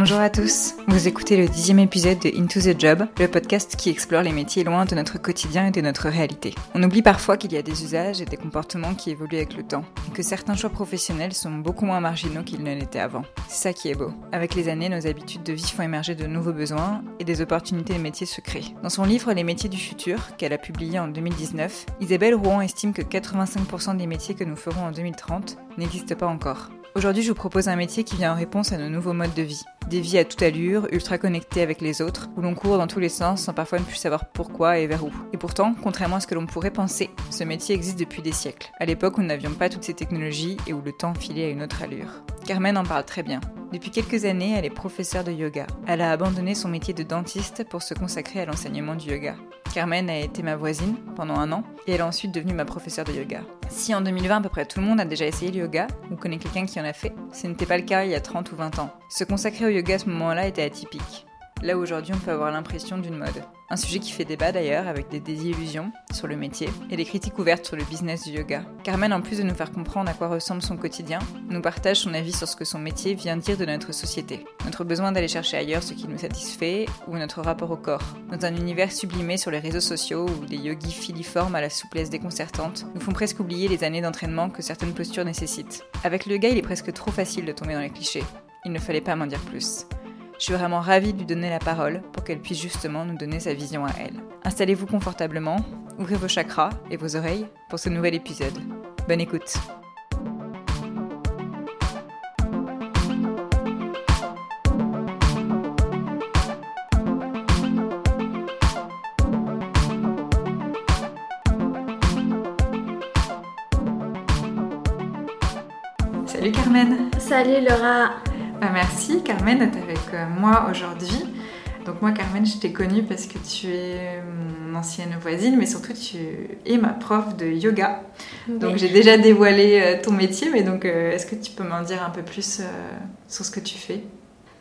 Bonjour à tous, vous écoutez le dixième épisode de Into the Job, le podcast qui explore les métiers loin de notre quotidien et de notre réalité. On oublie parfois qu'il y a des usages et des comportements qui évoluent avec le temps, et que certains choix professionnels sont beaucoup moins marginaux qu'ils ne l'étaient avant. C'est ça qui est beau. Avec les années, nos habitudes de vie font émerger de nouveaux besoins et des opportunités de métiers se créent. Dans son livre Les métiers du futur, qu'elle a publié en 2019, Isabelle Rouen estime que 85% des métiers que nous ferons en 2030 n'existent pas encore. Aujourd'hui, je vous propose un métier qui vient en réponse à nos nouveaux modes de vie. Des vies à toute allure, ultra connectées avec les autres, où l'on court dans tous les sens sans parfois ne plus savoir pourquoi et vers où. Et pourtant, contrairement à ce que l'on pourrait penser, ce métier existe depuis des siècles, à l'époque où nous n'avions pas toutes ces technologies et où le temps filait à une autre allure. Carmen en parle très bien. Depuis quelques années, elle est professeure de yoga. Elle a abandonné son métier de dentiste pour se consacrer à l'enseignement du yoga. Carmen a été ma voisine pendant un an et elle est ensuite devenue ma professeure de yoga. Si en 2020 à peu près tout le monde a déjà essayé le yoga ou connaît quelqu'un qui en a fait, ce n'était pas le cas il y a 30 ou 20 ans. Se consacrer au yoga à ce moment-là était atypique là où aujourd'hui on peut avoir l'impression d'une mode. Un sujet qui fait débat d'ailleurs, avec des désillusions sur le métier et des critiques ouvertes sur le business du yoga. Carmen, en plus de nous faire comprendre à quoi ressemble son quotidien, nous partage son avis sur ce que son métier vient dire de notre société. Notre besoin d'aller chercher ailleurs ce qui nous satisfait ou notre rapport au corps. Dans un univers sublimé sur les réseaux sociaux où des yogis filiformes à la souplesse déconcertante nous font presque oublier les années d'entraînement que certaines postures nécessitent. Avec le yoga, il est presque trop facile de tomber dans les clichés. Il ne fallait pas m'en dire plus. Je suis vraiment ravie de lui donner la parole pour qu'elle puisse justement nous donner sa vision à elle. Installez-vous confortablement, ouvrez vos chakras et vos oreilles pour ce nouvel épisode. Bonne écoute. Salut Carmen. Salut Laura. Bah, merci Carmen d'être avec euh, moi aujourd'hui. Donc moi Carmen, je t'ai connue parce que tu es mon ancienne voisine, mais surtout tu es ma prof de yoga. Donc j'ai déjà dévoilé euh, ton métier, mais donc euh, est-ce que tu peux m'en dire un peu plus sur ce que tu fais?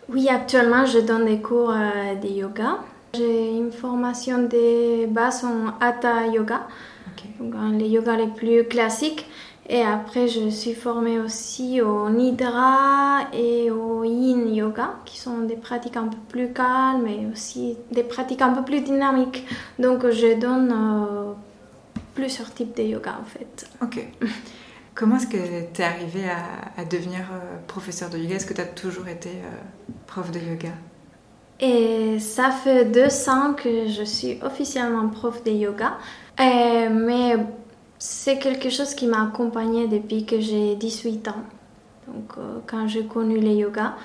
Oui, actuellement je donne des cours de yoga. J'ai une formation de base en Hatha Yoga, donc les yogas les plus classiques. Et après, je suis formée aussi au Nidra et au Yin Yoga, qui sont des pratiques un peu plus calmes et aussi des pratiques un peu plus dynamiques. Donc, je donne euh, plusieurs types de yoga en fait. Ok. Comment est-ce que tu es arrivée à, devenir euh, professeur de yoga? Est-ce que tu as toujours été euh, prof de yoga? Et ça fait deux ans que je suis officiellement prof de yoga. mais c'est quelque chose qui m'a accompagnée depuis que j'ai 18 ans. Donc, euh, quand j'ai connu le yoga,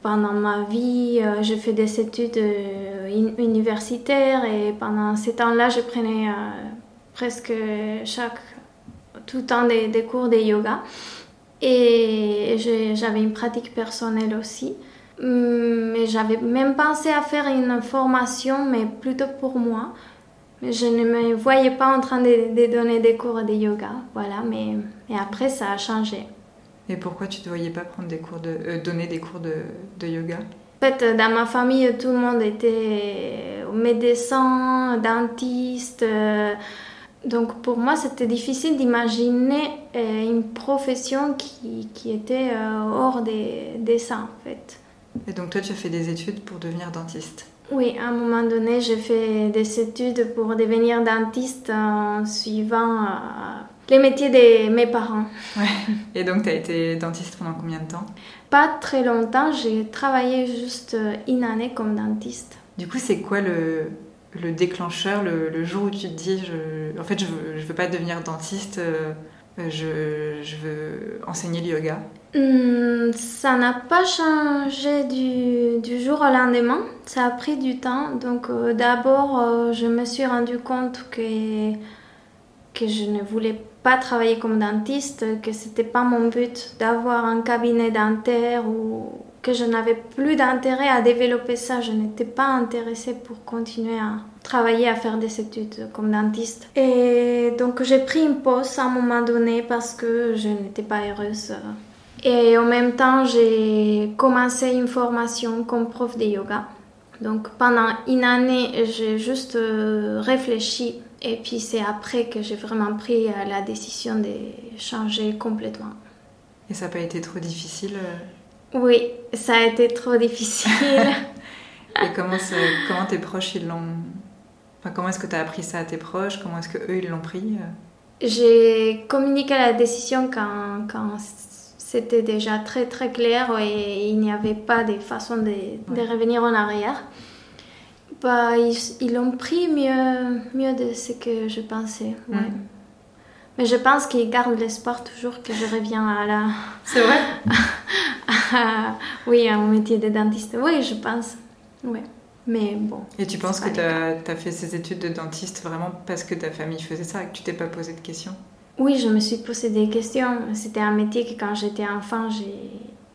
pendant ma vie, euh, j'ai fait des études euh, universitaires et pendant ces temps-là, je prenais presque chaque tout le temps des, des, cours de yoga. Et j'avais une pratique personnelle aussi. Hum, mais j'avais même pensé à faire une formation, mais plutôt pour moi je ne me voyais pas en train de, donner des cours de yoga, voilà, mais, après ça a changé. Et pourquoi tu ne te voyais pas prendre des cours de, euh, donner des cours de, de, yoga? En fait, dans ma famille, tout le monde était médecin, dentiste. Euh, donc pour moi, c'était difficile d'imaginer euh, une profession qui, qui était hors des, des ça, en fait. Et donc toi, tu as fait des études pour devenir dentiste? Oui, à un moment donné, j'ai fait des études pour devenir dentiste en suivant euh, les métiers de mes parents. Ouais. Et donc, tu as été dentiste pendant combien de temps? Pas très longtemps, j'ai travaillé juste une année comme dentiste. Du coup, c'est quoi le, le déclencheur, le, jour où tu te dis, je, en fait, je ne veux, veux, pas devenir dentiste, euh, je, je veux enseigner le yoga Hmm, ça n'a pas changé du, jour au lendemain, ça a pris du temps. Donc euh, d'abord, euh, je me suis rendu compte que, que je ne voulais pas travailler comme dentiste, que c'était pas mon but d'avoir un cabinet dentaire ou que je n'avais plus d'intérêt à développer ça. Je n'étais pas intéressée pour continuer à travailler, à faire des études comme dentiste. Et donc j'ai pris une pause à un moment donné parce que je n'étais pas heureuse et en même temps, j'ai commencé une formation comme prof de yoga. Donc pendant une année, j'ai juste euh, réfléchi et puis c'est après que j'ai vraiment pris euh, la décision de changer complètement. Et ça n'a pas été trop difficile euh, Oui, ça a été trop difficile. Et comment, comment tes proches, ils l'ont... Enfin, comment est-ce que tu as appris ça à tes proches? Comment est-ce qu'eux, ils l'ont pris J'ai communiqué la décision quand, quand c'était déjà très très clair et il n'y avait pas de façon de, de revenir en arrière. Bah, ils l'ont pris mieux, mieux de ce que je pensais. Ouais. Mais je pense qu'ils gardent l'espoir toujours que je reviens à la. C'est vrai? Oui, mon métier de dentiste. Oui, je pense. Ouais. Mais bon. Et tu penses que tu as, fait ces études de dentiste vraiment parce que ta famille faisait ça et que tu t'es pas posé de questions? Oui, je me suis posé des questions. C'était un métier que quand j'étais enfant,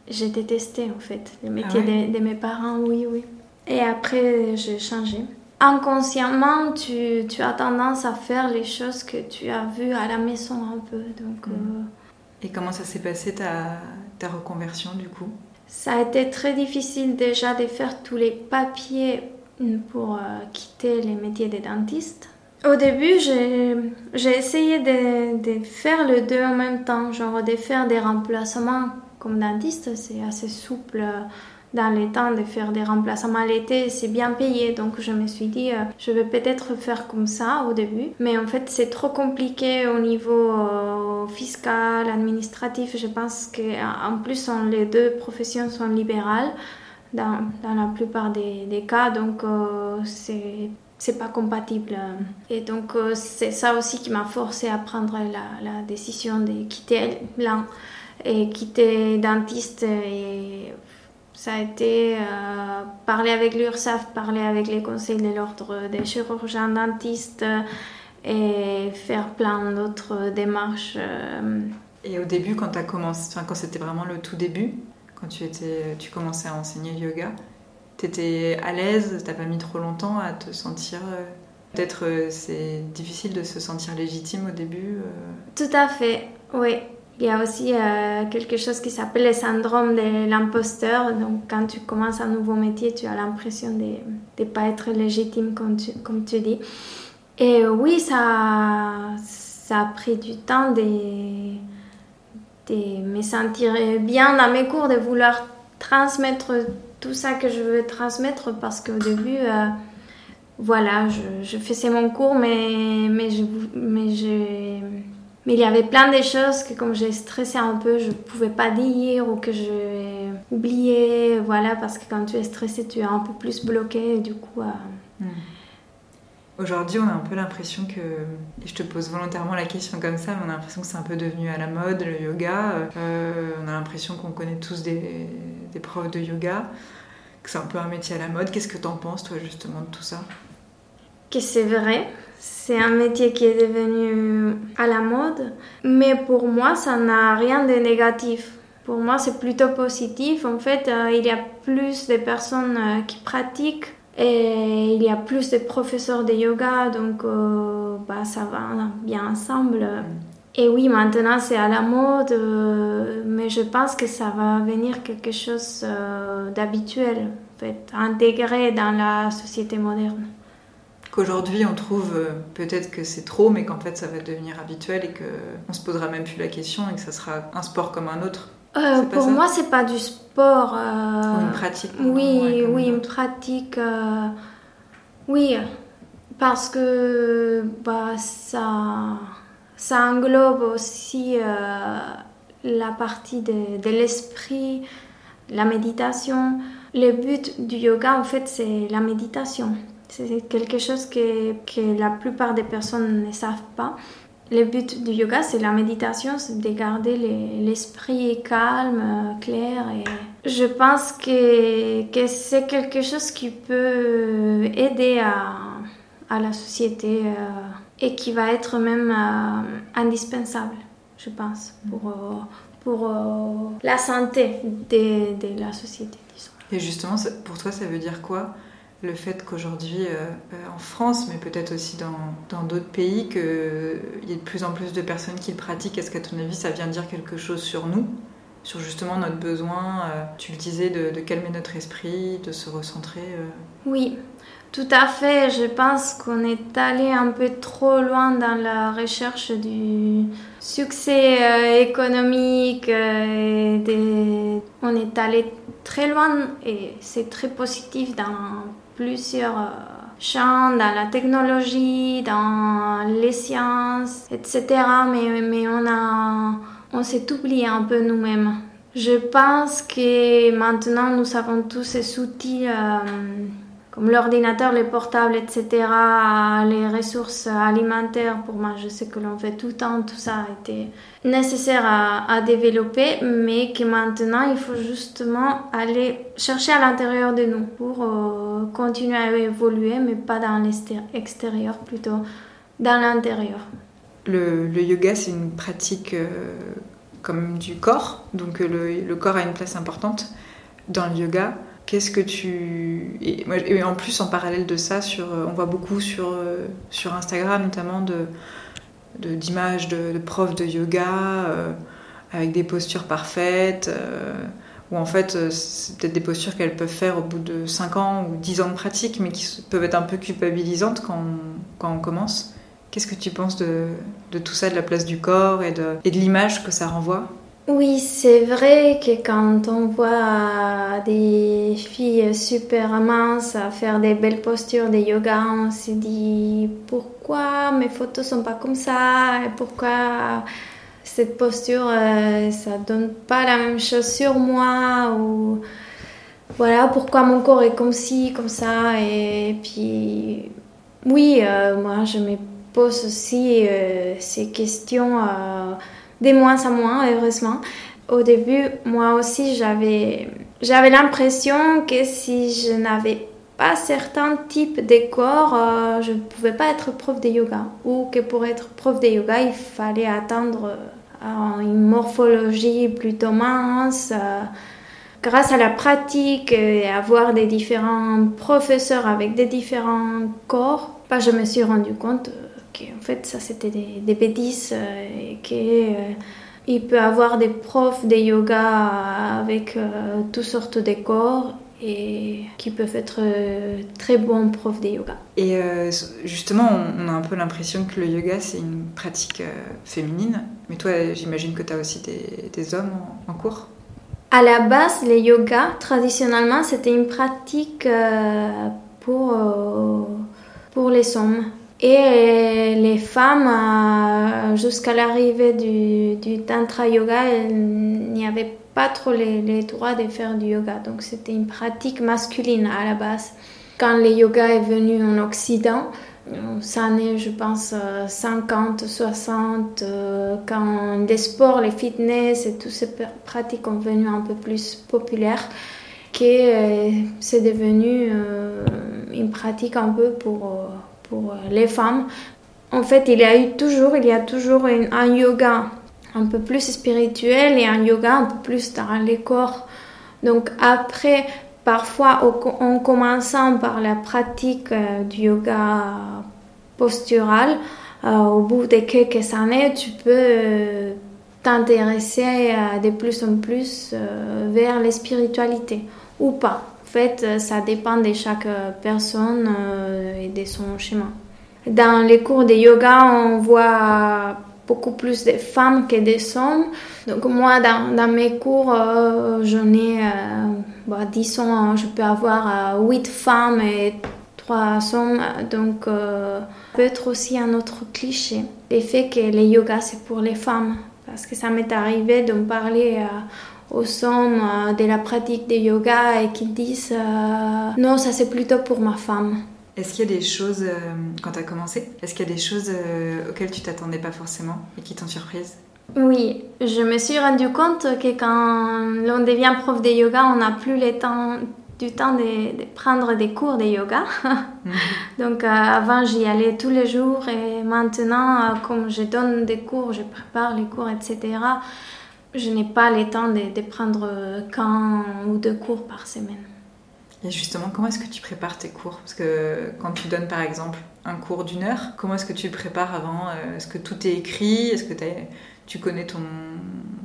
j'ai détesté en fait. Le métier ah de, mes parents, oui, oui. Et après, j'ai changé. Inconsciemment, tu, tu, as tendance à faire les choses que tu as vues à la maison un peu. Donc, mm. euh, Et comment ça s'est passé ta, ta reconversion du coup Ça a été très difficile déjà de faire tous les papiers pour euh, quitter les métiers de dentiste. Au début, j'ai essayé de, de, faire le deux en même temps, genre de faire des remplacements comme dentiste, c'est assez souple dans le temps de faire des remplacements l'été, c'est bien payé. Donc je me suis dit, euh, je vais peut-être faire comme ça au début. Mais en fait, c'est trop compliqué au niveau euh, fiscal, administratif. Je pense qu'en plus, les deux professions sont libérales dans, la plupart des, cas. Donc euh, c'est c'est pas compatible. Et donc, c'est ça aussi qui m'a forcé à prendre la, décision de quitter blanc et quitter dentiste et ça a été euh, parler avec l'URSSAF, parler avec les conseils de l'ordre des chirurgiens dentistes et faire plein d'autres démarches. Euh. Et au début, quand, as commencé, enfin, quand c'était vraiment le tout début, quand tu, étais, tu commençais à enseigner le yoga, tu étais à l'aise, t'as pas mis trop longtemps à te sentir... Euh, peut-être c'est difficile de se sentir légitime au début Tout à fait, oui. Il y a aussi euh, quelque chose qui s'appelle le syndrome de l'imposteur. Donc, quand tu commences un nouveau métier, tu as l'impression de ne pas être légitime, comme tu, dis. Et oui, ça, ça a pris du temps de, de me sentir bien dans mes cours, de vouloir transmettre tout ça que je veux transmettre parce qu'au début, euh, voilà, je, je, faisais mon cours, mais, mais je. Mais je mais il y avait plein de choses que comme j'ai stressé un peu, je ne pouvais pas dire ou que j'ai oublié. Voilà, parce que quand tu es stressé, tu es un peu plus bloqué. du coup... Euh, hmm. Aujourd'hui, on a un peu l'impression que, et je te pose volontairement la question comme ça, mais on a l'impression que c'est un peu devenu à la mode, le yoga. Euh, on a l'impression qu'on connaît tous des, des profs de yoga, que c'est un peu un métier à la mode. Qu'est-ce que tu en penses, toi, justement, de tout ça? Que c'est vrai, c'est un métier qui est devenu à la mode, mais pour moi, ça n'a rien de négatif. Pour moi, c'est plutôt positif. En fait, euh, il y a plus de personnes euh, qui pratiquent et il y a plus de professeurs de yoga, donc euh, bah, ça va bien ensemble. Et oui, maintenant c'est à la mode, mais je pense que ça va venir quelque chose d'habituel, en fait, intégré dans la société moderne qu'aujourd'hui on trouve euh, peut-être que c'est trop, mais qu'en fait ça va devenir habituel et qu'on se posera même plus la question et que ça sera un sport comme un autre. Euh, pour moi, c'est pas du sport. Euh... une pratique. Oui, oui, une pratique. Euh, oui, parce que bah, ça, ça englobe aussi la partie de, de l'esprit, la méditation. Le but du yoga, en fait, c'est la méditation. C'est quelque chose que, que, la plupart des personnes ne savent pas. Le but du yoga, c'est la méditation, c'est de garder l'esprit calme, euh, clair. Et je pense que, que c'est quelque chose qui peut aider à, à la société euh, et qui va être même euh, indispensable, je pense, pour, pour la santé de, de la société. Et justement, pour toi, ça veut dire quoi? Le fait qu'aujourd'hui, euh, euh, en France, mais peut-être aussi dans d'autres pays, qu'il y ait de plus en plus de personnes qui le pratiquent, est-ce qu'à ton avis, ça vient dire quelque chose sur nous? Sur justement notre besoin, euh, tu le disais, de, calmer notre esprit, de se recentrer Oui, Tout à fait, je pense qu'on est allé un peu trop loin dans la recherche du succès euh, économique. Euh. On est allé très loin et c'est très positif dans plusieurs euh, champs, dans la technologie, dans les sciences, etc. Mais, mais on, on s'est oublié un peu nous-mêmes. Je pense que maintenant nous avons tous ces outils comme l'ordinateur, les portables, etc., les ressources alimentaires, pour moi, je sais que l'on fait tout le temps, tout ça a été nécessaire à, développer, mais que maintenant, il faut justement aller chercher à l'intérieur de nous pour euh, continuer à évoluer, mais pas dans l'extérieur, plutôt dans l'intérieur. Le, yoga, c'est une pratique euh, comme du corps, donc le, le corps a une place importante dans le yoga. Qu'est-ce que tu et, en plus en parallèle de ça, sur, euh, on voit beaucoup sur euh, sur Instagram notamment de d'images de, profs de yoga euh, avec des postures parfaites, ou en fait c'est peut-être des postures qu'elles peuvent faire au bout de 5 ans ou 10 ans de pratique, mais qui peuvent être un peu culpabilisantes quand on, quand on commence. Qu'est-ce que tu penses de, de, tout ça, de la place du corps et de, et de l'image que ça renvoie? Oui, c'est vrai que quand on voit des filles super minces faire des belles postures de yoga, on se dit pourquoi mes photos sont pas comme ça? Et pourquoi cette posture euh, ça donne pas la même chose sur moi? Ou voilà pourquoi mon corps est comme ci comme ça? Et puis oui euh, moi je me pose aussi euh, ces questions de moins en moins, heureusement. Au début, moi aussi, j'avais, j'avais l'impression que si je n'avais pas certains types de corps, euh, je ne pouvais pas être prof de yoga. Ou que pour être prof de yoga, il fallait attendre euh, une morphologie plutôt mince. Euh, grâce à la pratique et avoir des différents professeurs avec des différents corps, bah, je me suis rendu compte en fait ça c'était des, bêtises euh, et qu'il euh, peut avoir des profs de yoga avec euh, toutes sortes de corps et qui peuvent être très bons profs de yoga. Et justement, on a un peu l'impression que le yoga, c'est une pratique féminine. Mais toi, j'imagine que tu as aussi des, hommes en, cours? À la base, le yoga, traditionnellement, c'était une pratique pour, pour les hommes. Et les femmes, euh, jusqu'à l'arrivée du, Tantra Yoga, il n'y avait pas trop les, droits de faire du yoga. Donc c'était une pratique masculine à la base. Quand le yoga est venu en Occident, ça année, je pense, 50, euh, 60, euh, quand les sports, les fitness et toutes ces pratiques ont venu un peu plus populaires, que c'est devenu une pratique un peu pour pour euh, les femmes. En fait, il y a toujours, il y a toujours un, yoga un peu plus spirituel et un yoga un peu plus dans les corps. Donc après, parfois en commençant par la pratique euh, du yoga postural, euh, au bout de quelques années, tu peux t'intéresser de plus en plus vers la spiritualité ou pas. En fait, euh, ça dépend de chaque euh, personne euh, et de son chemin. Dans les cours de yoga, on voit beaucoup plus de femmes que des hommes. Donc moi, dans, mes cours, j'en ai, bah, disons, je peux avoir 8 femmes et 3 hommes. Donc peut être aussi un autre cliché. Le fait que le yoga, c'est pour les femmes. Parce que ça m'est arrivé de me parler au sommes euh, de la pratique de yoga et qui disent euh, non, ça c'est plutôt pour ma femme. Est-ce qu'il y a des choses, euh, quand tu as commencé, est-ce qu'il y a des choses auxquelles tu t'attendais pas forcément et qui t'ont surprise? Oui, je me suis rendu compte que quand l'on devient prof de yoga, on n'a plus le temps, du temps de, prendre des cours de yoga. Mhm. Donc avant, j'y allais tous les jours et maintenant, comme je donne des cours, je prépare les cours, etc je n'ai pas le temps de, prendre qu'un ou deux cours par semaine. Et justement, comment est-ce que tu prépares tes cours? Parce que quand tu donnes par exemple un cours d'une heure, comment est-ce que tu le prépares avant? Euh, Est-ce que tout est écrit? Est-ce que tu connais ton,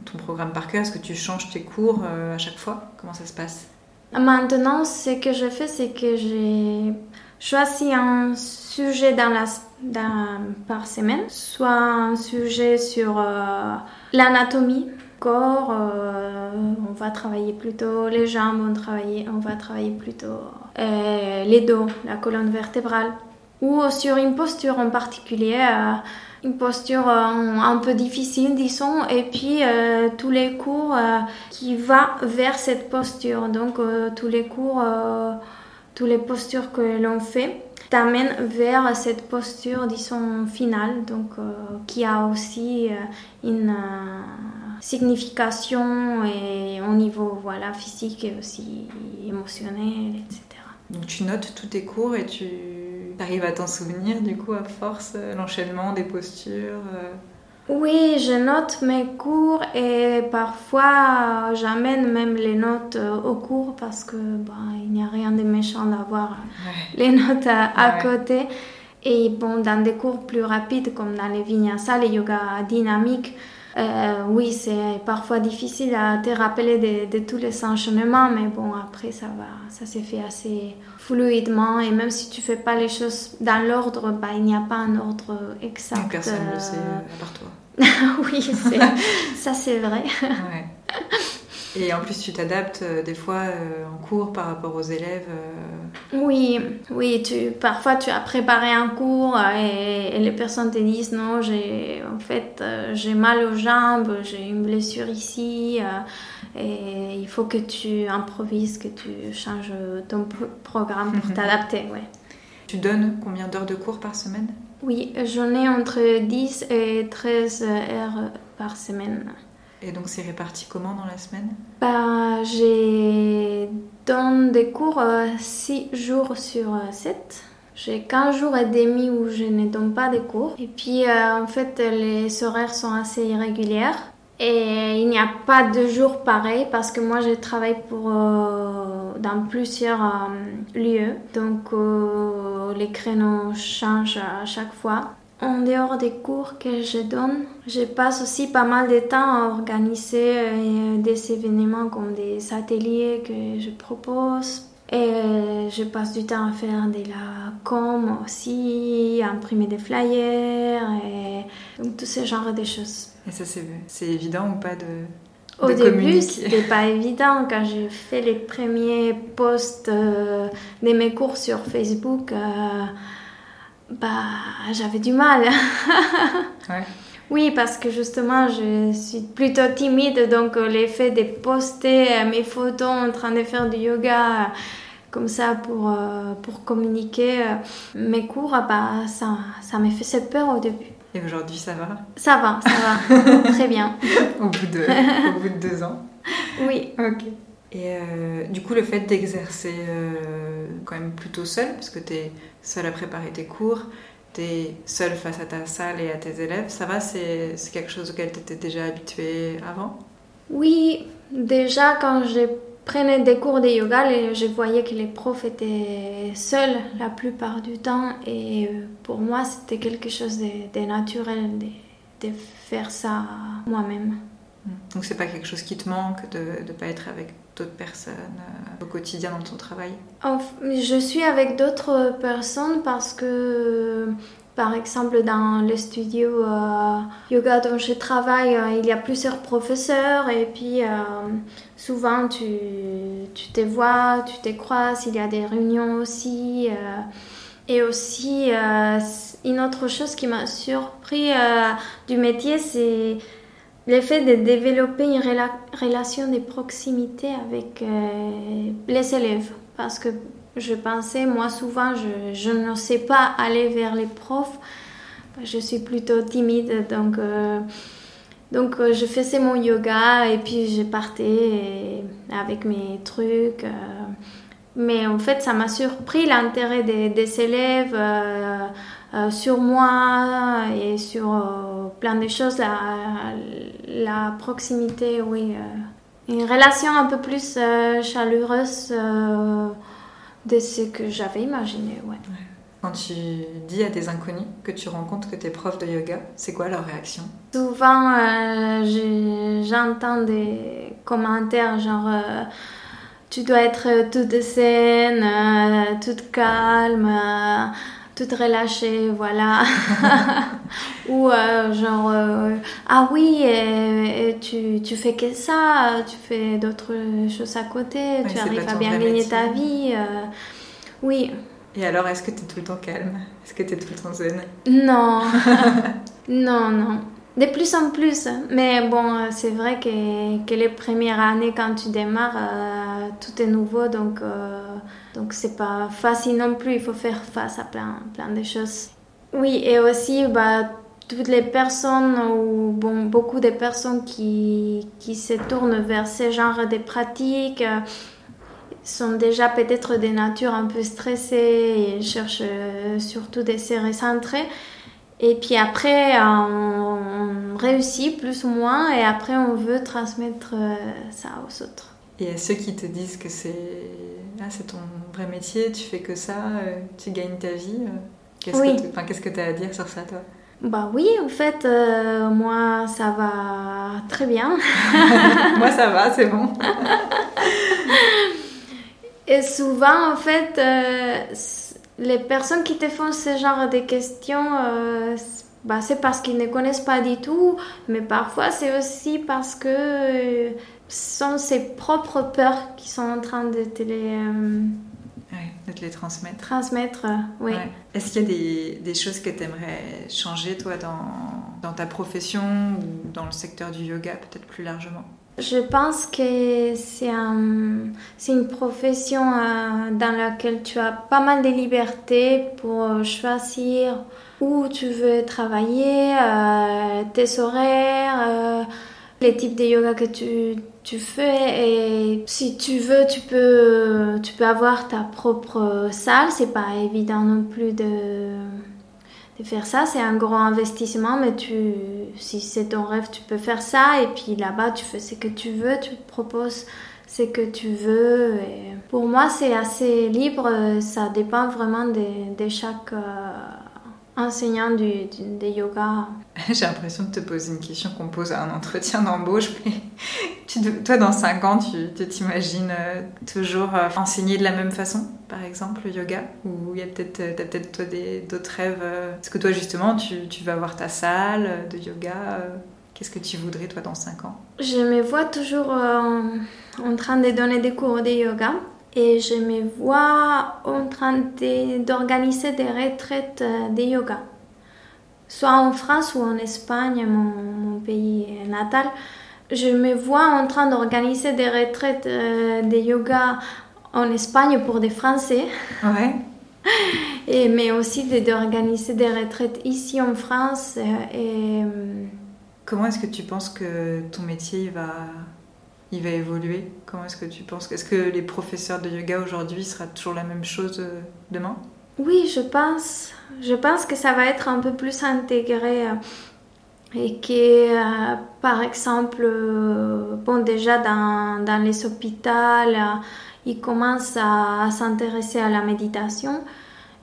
ton programme par cœur? Est-ce que tu changes tes cours euh, à chaque fois? Comment ça se passe? Maintenant, ce que je fais, c'est que choisis un sujet par semaine, soit un sujet sur euh, l'anatomie corps, euh, on va travailler plutôt les jambes, on, travailler, on va travailler plutôt euh, les dos, la colonne vertébrale, ou sur une posture en particulier, une posture un peu difficile, disons, et puis tous les cours qui va vers cette posture, donc tous les cours, tous les postures que l'on fait t'amène vers cette posture, disons, finale, donc euh, qui a aussi euh, une euh, signification et au niveau voilà, physique et aussi émotionnel, etc. Donc tu notes tous tes cours et tu arrives à t'en souvenir du coup à force, l'enchaînement des postures oui, je note mes cours et parfois j'amène même les notes euh, au cours parce que bah, il n'y a rien de méchant d'avoir les notes à, côté. Et bon, dans des cours plus rapides comme dans les vinyasa, les yoga dynamiques, euh, oui, c'est parfois difficile à te rappeler de, tous les enchaînements, mais bon, après, ça va, ça s'est fait assez fluidement. Et même si tu fais pas les choses dans l'ordre, bah, il n'y a pas un ordre exact. Personne ne le sait euh, à part toi. oui, ça c'est vrai. Et en plus, tu t'adaptes euh, des fois euh, en cours par rapport aux élèves. Euh. Oui, oui. Tu, parfois, tu as préparé un cours et, les personnes te disent non, j'ai en fait j'ai mal aux jambes, j'ai une blessure ici, et il faut que tu improvises, que tu changes ton programme pour mhm. t'adapter. Ouais. Tu donnes combien d'heures de cours par semaine? Oui, j'en ai entre 10 et 13 heures par semaine. Et donc c'est réparti comment dans la semaine? Bah, J'ai donne des cours 6 euh, jours sur 7. J'ai 15 jours et demi où je ne donne pas des cours. Et puis euh, en fait les horaires sont assez irrégulières. Et il n'y a pas de jours pareils parce que moi je travaille pour, euh, dans plusieurs euh, lieux. Donc euh, les créneaux changent à chaque fois. En dehors des cours que je donne, je passe aussi pas mal de temps à organiser des événements comme des ateliers que je propose. Et je passe du temps à faire de la com aussi, à imprimer des flyers et donc tout ce genre de choses. Et ça, c'est évident ou pas de, Au début, c'était pas évident. Quand j'ai fait les premiers posts euh, de mes cours sur Facebook, euh, bah, j'avais du mal. ouais. Oui, parce que justement, je suis plutôt timide, donc euh, l'effet de poster mes photos en train de faire du yoga comme ça pour, pour communiquer mes cours, bah, ça, ça m'a fait peur au début. Et aujourd'hui, ça va? Ça va, ça va. Très bien. au, bout de, au bout de deux ans Oui. Ok. Et euh, du coup, le fait d'exercer euh, quand même plutôt seul, parce que tu es seul à préparer tes cours, tu es seul face à ta salle et à tes élèves, ça va C'est quelque chose auquel tu étais déjà habitué avant? Oui, déjà quand j'ai prenais des cours de yoga je voyais que les profs étaient seuls la plupart du temps et euh, pour moi c'était quelque chose de, naturel de, de, faire ça moi-même. Donc c'est pas quelque chose qui te manque de ne pas être avec d'autres personnes euh, au quotidien dans ton travail Je suis avec d'autres personnes parce que par exemple, dans le studio euh, yoga dont je travaille, euh, il y a plusieurs professeurs et puis souvent tu, tu te vois, tu te croises, il y a des réunions aussi. et aussi, une autre chose qui m'a surpris du métier, c'est l'effet de développer une relation de proximité avec les élèves. Parce que je pensais, moi souvent, je, je ne sais pas aller vers les profs. Je suis plutôt timide, donc, euh, donc euh, je faisais mon yoga et puis je partais avec mes trucs. Euh. mais en fait, ça m'a surpris l'intérêt des, des, élèves sur moi et sur plein de choses. La, la proximité, oui. une relation un peu plus chaleureuse de ce que j'avais imaginé. Ouais. Quand tu dis à des inconnus que tu rencontres que tu es prof de yoga, c'est quoi leur réaction? Souvent, euh, j'entends des commentaires genre euh, tu dois être toute zen, toute calme toute relâchée, voilà. Ou genre, ah oui, et, tu, tu fais que ça, tu fais d'autres choses à côté, tu arrives à bien gagner ta vie. oui. Et alors, est-ce que tu es tout le temps calme? Est-ce que tu es tout le temps zen? Non. non, non. De plus en plus. Mais bon, c'est vrai que, que, les premières années, quand tu démarres, euh, tout est nouveau. Donc, euh, donc c'est pas facile non plus. Il faut faire face à plein, plein de choses. Oui, et aussi, bah, toutes les personnes, ou bon, beaucoup de personnes qui, qui se tournent vers ce genre de pratiques, euh, sont déjà peut-être des natures un peu stressées et cherchent euh, surtout des se recentrer. Et puis après, on, réussit plus ou moins et après, on veut transmettre euh, ça aux autres. Et à ceux qui te disent que c'est ah, ton vrai métier, tu fais que ça, euh, tu gagnes ta vie, qu'est-ce oui. que tu as à dire sur ça, toi? Bah oui, en fait, moi ça va très bien. moi ça va, c'est bon. Et souvent, en fait, euh, les personnes qui te font ce genre de questions, euh, bah, c'est parce qu'ils ne connaissent pas du tout, mais parfois c'est aussi parce que euh, ce sont ses propres peurs qui sont en train de te les... de te les transmettre. Transmettre, oui. Est-ce qu'il y a des, des choses que tu aimerais changer, toi, dans, dans ta profession ou dans le secteur du yoga, peut-être plus largement? Je pense que c'est un, une profession euh, dans laquelle tu as pas mal de liberté pour euh, choisir où tu veux travailler, euh, tes horaires, les types de yoga que tu, tu, fais. Et si tu veux, tu peux, tu peux avoir ta propre salle. C'est pas évident non plus de de faire ça. C'est un grand investissement, mais tu, si c'est ton rêve, tu peux faire ça. Et puis là-bas, tu fais ce que tu veux, tu proposes ce que tu veux. Et pour moi, c'est assez libre. Ça dépend vraiment de, de chaque euh, enseignant du, du, yoga. J'ai l'impression de te poser une question qu'on pose à un entretien d'embauche, toi, dans 5 ans, tu t'imagines euh, toujours euh, enseigner de la même façon, par exemple, le yoga? Ou il y a peut-être, euh, t'as peut-être toi d'autres rêves Est-ce que toi, justement, tu, tu, vas avoir ta salle de yoga Qu'est-ce que tu voudrais, toi, dans 5 ans? Je me vois toujours en train de donner des cours de yoga et je me vois d'organiser des retraites de yoga, soit en France ou en Espagne, mon, pays natal. Je me vois en train d'organiser des retraites euh, de yoga en Espagne pour des Français. Ouais. Et, mais aussi d'organiser des retraites ici en France. Euh, et... Euh, Comment est-ce que tu penses que ton métier va il va évoluer? Comment est-ce que tu penses? Est-ce que les professeurs de yoga aujourd'hui sera toujours la même chose euh, demain? Oui, je pense. Je pense que ça va être un peu plus intégré euh, et que, euh, par exemple, bon, déjà dans, dans les hôpitaux, ils commencent à s'intéresser à la méditation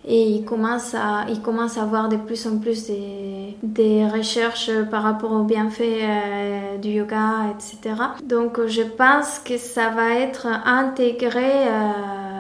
et il commence à, il commence à avoir de plus en plus des, des recherches par rapport aux bienfaits euh, du yoga, etc. Donc je pense que ça va être intégré euh,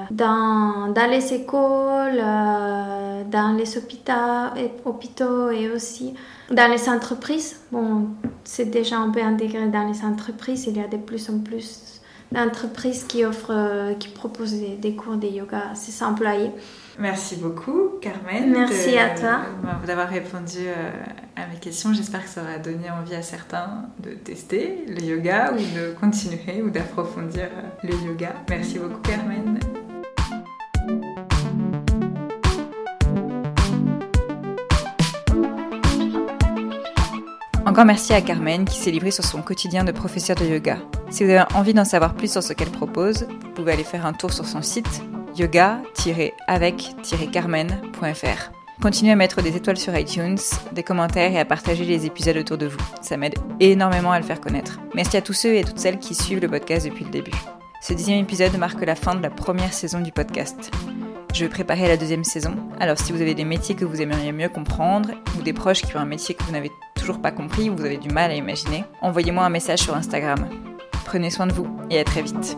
dans, dans les écoles, euh, dans les hôpitaux et, aussi dans les entreprises. Bon, c'est déjà un peu intégré dans les entreprises, il y a de plus en plus d'entreprises qui offrent, qui proposent des, des cours de yoga à ses employés. Merci beaucoup, Carmen. Merci à toi. D'avoir répondu euh, à mes questions. J'espère que ça aura donné envie à certains de tester le yoga ou de continuer ou d'approfondir euh, le yoga. Merci beaucoup, Carmen. Encore merci à Carmen qui s'est livrée sur son quotidien de professeur de yoga. Si vous avez envie d'en savoir plus sur ce qu'elle propose, vous pouvez aller faire un tour sur son site yoga-avec-carmen.fr. Continuez à mettre des étoiles sur iTunes, des commentaires et à partager les épisodes autour de vous. Ça m'aide énormément à le faire connaître. Merci à tous ceux et à toutes celles qui suivent le podcast depuis le début. Ce dixième épisode marque la fin de la première saison du podcast. Je vais préparer la deuxième saison, alors si vous avez des métiers que vous aimeriez mieux comprendre, ou des proches qui ont un métier que vous n'avez toujours pas compris ou vous avez du mal à imaginer, envoyez-moi un message sur Instagram. Prenez soin de vous et à très vite.